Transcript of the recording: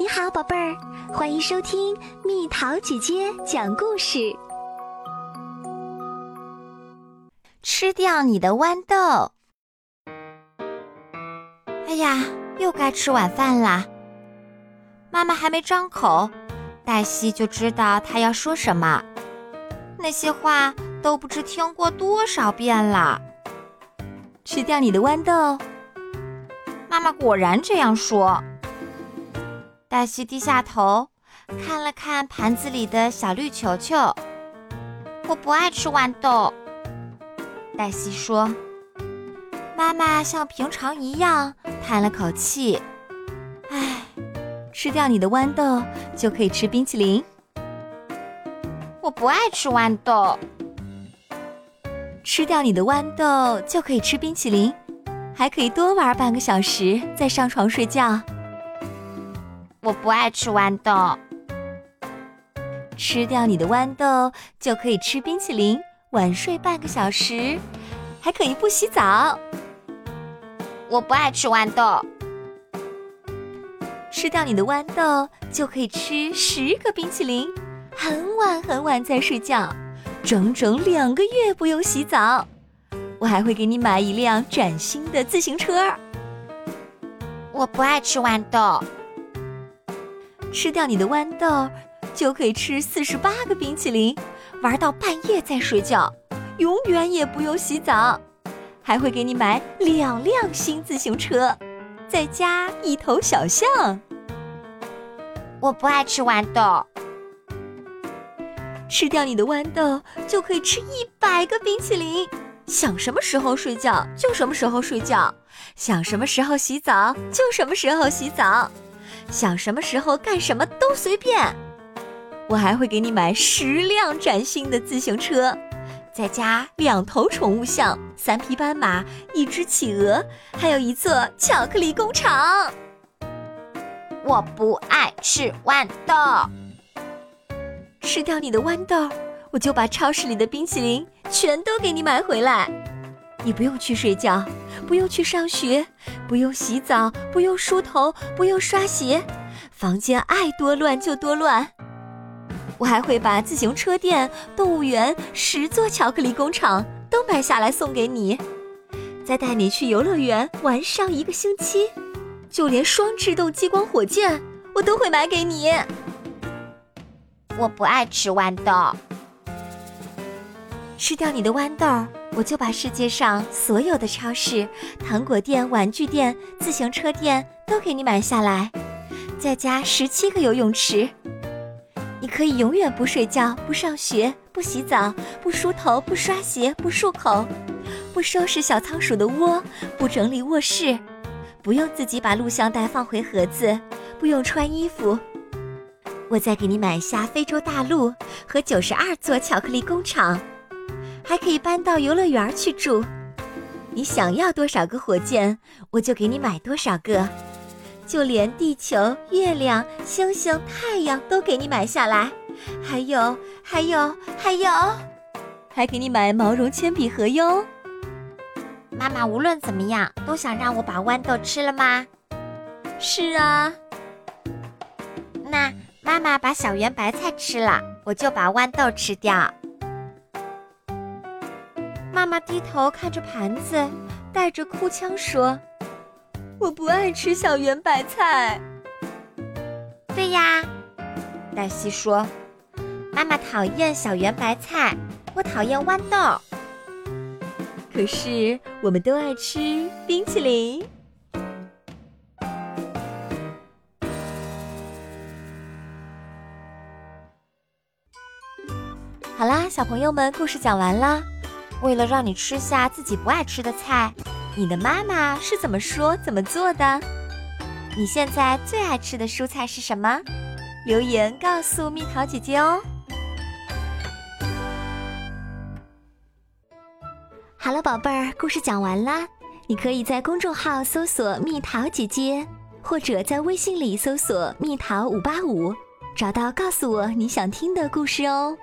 你好，宝贝儿，欢迎收听蜜桃姐姐讲故事。吃掉你的豌豆！哎呀，又该吃晚饭啦。妈妈还没张口，黛西就知道她要说什么。那些话都不知听过多少遍了。吃掉你的豌豆！妈妈果然这样说。黛西低下头，看了看盘子里的小绿球球。我不爱吃豌豆。黛西说。妈妈像平常一样叹了口气。唉，吃掉你的豌豆就可以吃冰淇淋。我不爱吃豌豆。吃掉你的豌豆就可以吃冰淇淋，还可以多玩半个小时再上床睡觉。我不爱吃豌豆。吃掉你的豌豆就可以吃冰淇淋，晚睡半个小时，还可以不洗澡。我不爱吃豌豆。吃掉你的豌豆就可以吃十个冰淇淋，很晚很晚再睡觉，整整两个月不用洗澡。我还会给你买一辆崭新的自行车。我不爱吃豌豆。吃掉你的豌豆，就可以吃四十八个冰淇淋，玩到半夜再睡觉，永远也不用洗澡，还会给你买两辆新自行车，再加一头小象。我不爱吃豌豆。吃掉你的豌豆，就可以吃一百个冰淇淋，想什么时候睡觉就什么时候睡觉，想什么时候洗澡就什么时候洗澡。想什么时候干什么都随便，我还会给你买十辆崭新的自行车，再加两头宠物象、三匹斑马、一只企鹅，还有一座巧克力工厂。我不爱吃豌豆，吃掉你的豌豆，我就把超市里的冰淇淋全都给你买回来。你不用去睡觉，不用去上学，不用洗澡，不用梳头，不用刷鞋，房间爱多乱就多乱。我还会把自行车店、动物园、十座巧克力工厂都买下来送给你，再带你去游乐园玩上一个星期。就连双制动激光火箭，我都会买给你。我不爱吃豌豆，吃掉你的豌豆。我就把世界上所有的超市、糖果店、玩具店、自行车店都给你买下来，再加十七个游泳池。你可以永远不睡觉、不上学、不洗澡、不梳头、不刷鞋、不漱口、不收拾小仓鼠的窝、不整理卧室，不用自己把录像带放回盒子，不用穿衣服。我再给你买下非洲大陆和九十二座巧克力工厂。还可以搬到游乐园去住，你想要多少个火箭，我就给你买多少个，就连地球、月亮、星星、太阳都给你买下来，还有，还有，还有，还给你买毛绒铅笔盒哟。妈妈无论怎么样都想让我把豌豆吃了吗？是啊。那妈妈把小圆白菜吃了，我就把豌豆吃掉。妈妈低头看着盘子，带着哭腔说：“我不爱吃小圆白菜。”对呀，黛西说：“妈妈讨厌小圆白菜，我讨厌豌豆。可是我们都爱吃冰淇淋。”好啦，小朋友们，故事讲完啦。为了让你吃下自己不爱吃的菜，你的妈妈是怎么说、怎么做的？你现在最爱吃的蔬菜是什么？留言告诉蜜桃姐姐哦。好了，宝贝儿，故事讲完啦。你可以在公众号搜索“蜜桃姐姐”，或者在微信里搜索“蜜桃五八五”，找到告诉我你想听的故事哦。